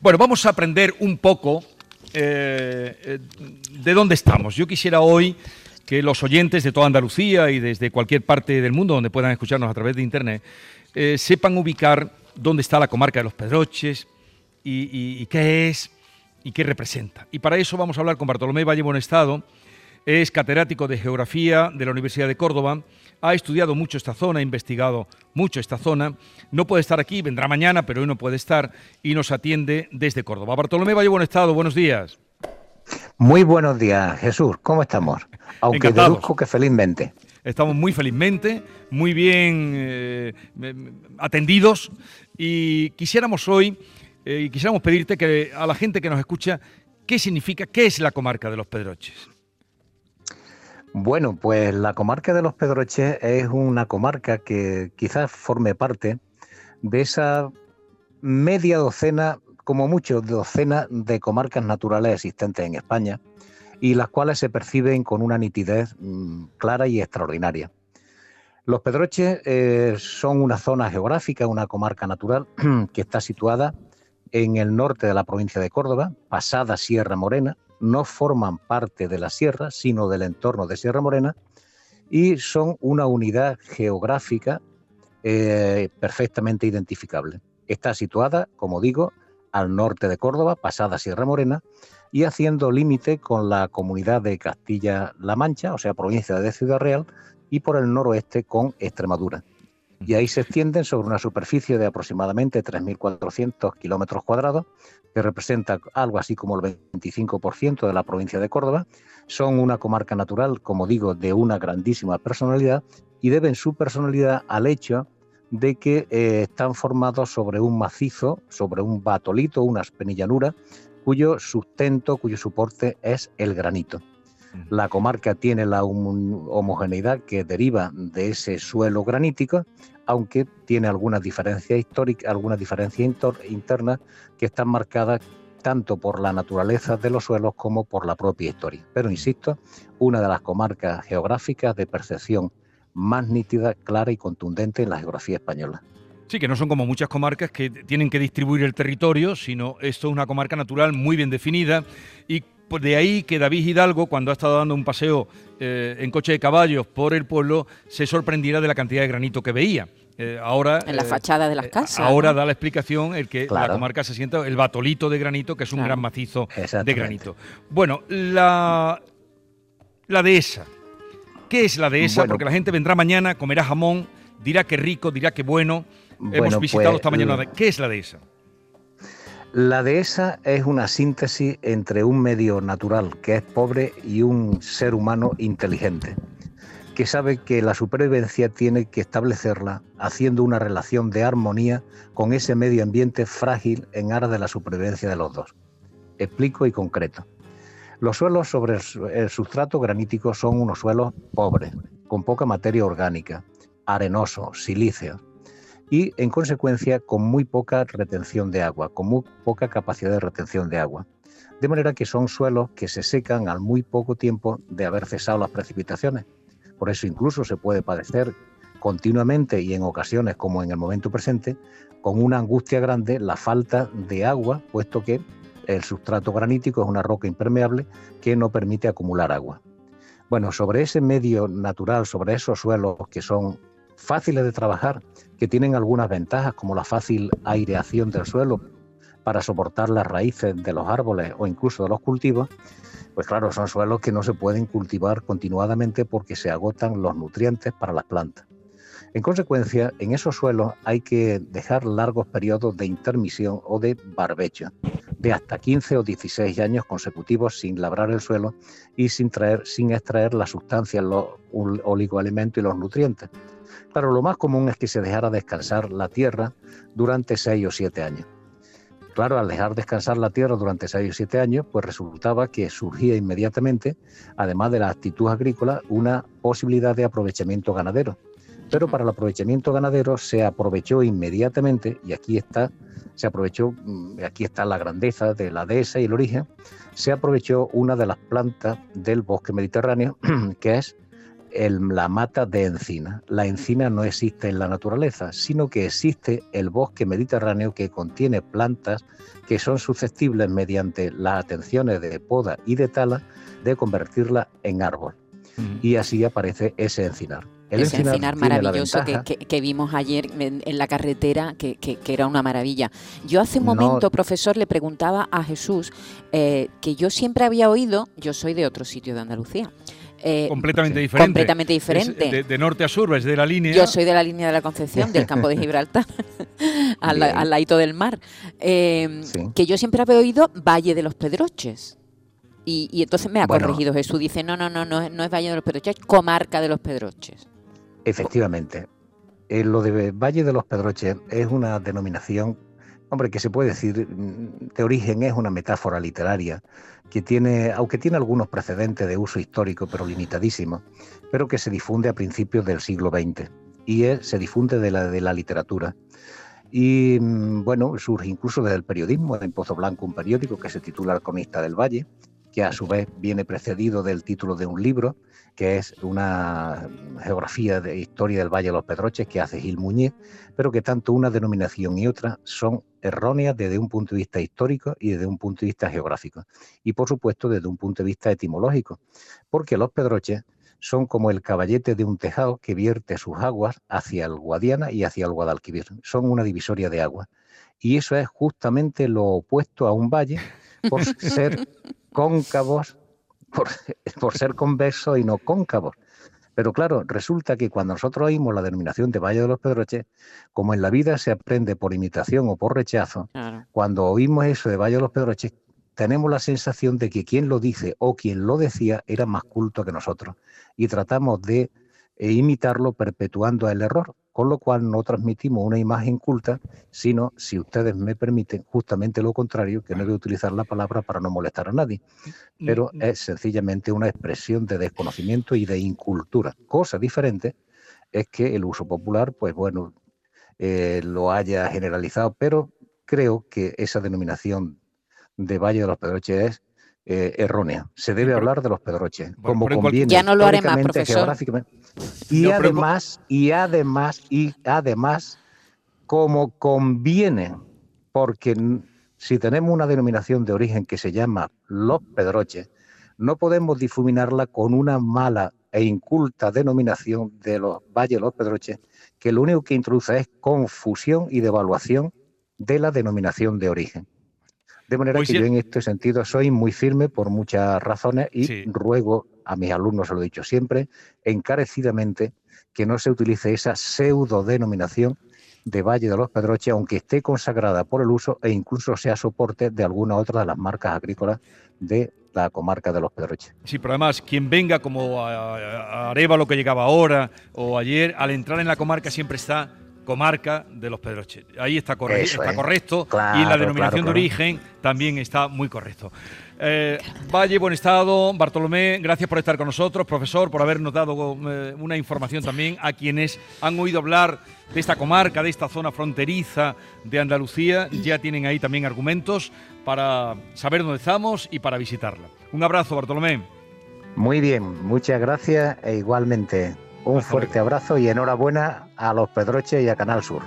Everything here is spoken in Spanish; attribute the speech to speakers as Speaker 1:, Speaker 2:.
Speaker 1: Bueno, vamos a aprender un poco eh, eh, de dónde estamos. Yo quisiera hoy que los oyentes de toda Andalucía y desde cualquier parte del mundo donde puedan escucharnos a través de Internet eh, sepan ubicar dónde está la comarca de los Pedroches y, qué es y qué representa. Y para eso vamos a hablar con Bartolomé Valle Bonestado, es catedrático de Geografía de la Universidad de Córdoba, ha estudiado mucho esta zona, ha investigado mucho esta zona, no puede estar aquí, vendrá mañana, pero hoy no puede estar y nos atiende desde Córdoba. Bartolomé Valle Bonestado, buenos días.
Speaker 2: Muy buenos días, Jesús, ¿cómo estamos? Aunque deduzco que felizmente.
Speaker 1: Estamos muy felizmente, muy bien eh, atendidos y quisiéramos hoy, eh, quisiéramos pedirte que a la gente que nos escucha, ¿qué significa, qué es la comarca de los Pedroches?
Speaker 2: Bueno, pues la comarca de los Pedroches es una comarca que quizás forme parte de esa media docena, como mucho docena de comarcas naturales existentes en España y las cuales se perciben con una nitidez mm, clara y extraordinaria. Los Pedroches eh, son una zona geográfica, una comarca natural que está situada en el norte de la provincia de Córdoba, pasada Sierra Morena, no forman parte de la sierra, sino del entorno de Sierra Morena, y son una unidad geográfica eh, perfectamente identificable. Está situada, como digo, al norte de Córdoba, pasada Sierra Morena, y haciendo límite con la comunidad de Castilla-La Mancha, o sea, provincia de Ciudad Real, y por el noroeste con Extremadura. Y ahí se extienden sobre una superficie de aproximadamente 3.400 kilómetros cuadrados, que representa algo así como el 25% de la provincia de Córdoba. Son una comarca natural, como digo, de una grandísima personalidad y deben su personalidad al hecho de que eh, están formados sobre un macizo, sobre un batolito, una penillanura, cuyo sustento, cuyo soporte es el granito. La comarca tiene la homogeneidad que deriva de ese suelo granítico, aunque tiene algunas diferencias históricas, algunas diferencias internas que están marcadas tanto por la naturaleza de los suelos como por la propia historia. Pero insisto, una de las comarcas geográficas de percepción más nítida, clara y contundente en la geografía española.
Speaker 1: Sí, que no son como muchas comarcas que tienen que distribuir el territorio, sino esto es una comarca natural muy bien definida y de ahí que David Hidalgo, cuando ha estado dando un paseo eh, en coche de caballos por el pueblo, se sorprendiera de la cantidad de granito que veía.
Speaker 3: Eh, ahora, en la eh, fachada de las casas.
Speaker 1: ahora da la explicación el que la comarca se sienta el batolito de granito, que es un gran macizo de granito. Bueno, la, la dehesa. ¿Qué es la dehesa? Porque la gente vendrá mañana, comerá jamón, dirá que rico, dirá que bueno. Hemos visitado pues, esta mañana. ¿Qué es la dehesa?
Speaker 2: La dehesa es una síntesis entre un medio natural que es pobre y un ser humano inteligente, que sabe que la supervivencia tiene que establecerla haciendo una relación de armonía con ese medio ambiente frágil en aras de la supervivencia de los dos. Explico y concreto. Los suelos sobre el sustrato granítico son unos suelos pobres, con poca materia orgánica, arenosos, silíceos y en consecuencia con muy poca retención de agua, con muy poca capacidad de retención de agua. De manera que son suelos que se secan al muy poco tiempo de haber cesado las precipitaciones. Por eso incluso se puede padecer continuamente y en ocasiones como en el momento presente con una angustia grande la falta de agua, puesto que el sustrato granítico es una roca impermeable que no permite acumular agua. Bueno, sobre ese medio natural, sobre esos suelos que son fáciles de trabajar, que tienen algunas ventajas como la fácil aireación del suelo para soportar las raíces de los árboles o incluso de los cultivos, pues claro, son suelos que no se pueden cultivar continuadamente porque se agotan los nutrientes para las plantas. En consecuencia, en esos suelos hay que dejar largos periodos de intermisión o de barbecho, de hasta 15 o 16 años consecutivos sin labrar el suelo y sin, traer, sin extraer las sustancias, los oligoelementos y los nutrientes. Claro, lo más común es que se dejara descansar la tierra durante 6 o 7 años. Claro, al dejar descansar la tierra durante 6 o 7 años, pues resultaba que surgía inmediatamente, además de la actitud agrícola, una posibilidad de aprovechamiento ganadero pero para el aprovechamiento ganadero se aprovechó inmediatamente, y aquí está, se aprovechó, mm, aquí está la grandeza de la dehesa y el origen, se aprovechó una de las plantas del bosque mediterráneo, que es la mata de encina. La encina no existe en la naturaleza, sino que existe el bosque mediterráneo que contiene plantas que son susceptibles mediante las atenciones de poda y de tala de convertirla en árbol. Y así aparece ese encinar.
Speaker 3: El ese encinar, maravilloso que, vimos ayer en, la carretera, que, era una maravilla. Yo hace un momento, profesor, le preguntaba a Jesús eh, que yo siempre había oído, yo soy de otro sitio de Andalucía,
Speaker 1: eh, completamente diferente.
Speaker 3: Completamente diferente.
Speaker 1: De, norte a sur, es de la línea.
Speaker 3: Yo soy de la línea de la Concepción, del campo de Gibraltar, al, al ladito del mar. Eh, que yo siempre había oído Valle de los Pedroches. Y, entonces me ha corregido Jesús. Dice: no, no, no, no, no es Valle de los Pedroches, es comarca de los Pedroches.
Speaker 2: Efectivamente. Eh, lo de Valle de los Pedroches es una denominación, hombre, que se puede decir, mm, de origen es una metáfora literaria que tiene, aunque tiene algunos precedentes de uso histórico, pero limitadísimos, pero que se difunde a principios del siglo XX y se difunde de la, de la literatura. Y mm, bueno, surge incluso desde el periodismo, en Pozo Blanco, un periódico que se titula El Cronista del Valle, que a su vez viene precedido del título de un libro, que es una geografía de historia del Valle de los Pedroches que hace Gil Muñiz, pero que tanto una denominación y otra son erróneas desde un punto de vista histórico y desde un punto de vista geográfico. Y por supuesto desde un punto de vista etimológico, porque los Pedroches son como el caballete de un tejado que vierte sus aguas hacia el Guadiana y hacia el Guadalquivir. Son una divisoria de agua. Y eso es justamente lo opuesto a un valle por ser cóncavos por, ser convexos y no cóncavos. Pero claro, resulta que cuando nosotros oímos la denominación de Valle de los Pedroches, como en la vida se aprende por imitación o por rechazo, cuando oímos eso de Valle de los Pedroches, tenemos la sensación de que quien lo dice o quien lo decía era más culto que nosotros. Y tratamos de eh, imitarlo perpetuando el error con lo cual no transmitimos una imagen culta, sino, si ustedes me permiten, justamente lo contrario, que no voy a utilizar la palabra para no molestar a nadie, pero es sencillamente una expresión de desconocimiento y de incultura. Cosa diferente es que el uso popular, pues bueno, eh, lo haya generalizado, pero creo que esa denominación de Valle de los Pedroches es eh, errónea. Se debe hablar de los pedroches, como conviene.
Speaker 3: Ya no lo haré más, profesor.
Speaker 2: Y además, y además, y además, como conviene, porque si tenemos una denominación de origen que se llama los pedroches, no podemos difuminarla con una mala e inculta denominación de los valles los pedroches, que lo único que introduce es confusión y devaluación de la denominación de origen. De manera pues que yo en este sentido soy muy firme por muchas razones y ruego a mis alumnos, se lo he dicho siempre, encarecidamente que no se utilice esa pseudo denominación de Valle de los Pedroches, aunque esté consagrada por el uso e incluso sea soporte de alguna otra de las marcas agrícolas de la comarca de los Pedroches.
Speaker 1: Sí, pero además, quien venga como a, Areva, lo que llegaba ahora o ayer, al entrar en la comarca siempre está comarca de los Pedroches. Ahí está, está correcto y la denominación de origen también está muy correcto. Eh, Valle, buen estado. Bartolomé, gracias por estar con nosotros. Profesor, por habernos dado eh, una información también a quienes han oído hablar de esta comarca, de esta zona fronteriza de Andalucía. Ya tienen ahí también argumentos para saber dónde estamos y para visitarla. Un abrazo, Bartolomé.
Speaker 2: Muy bien, muchas gracias e igualmente un fuerte abrazo y enhorabuena a los Pedroches y a Canal Sur.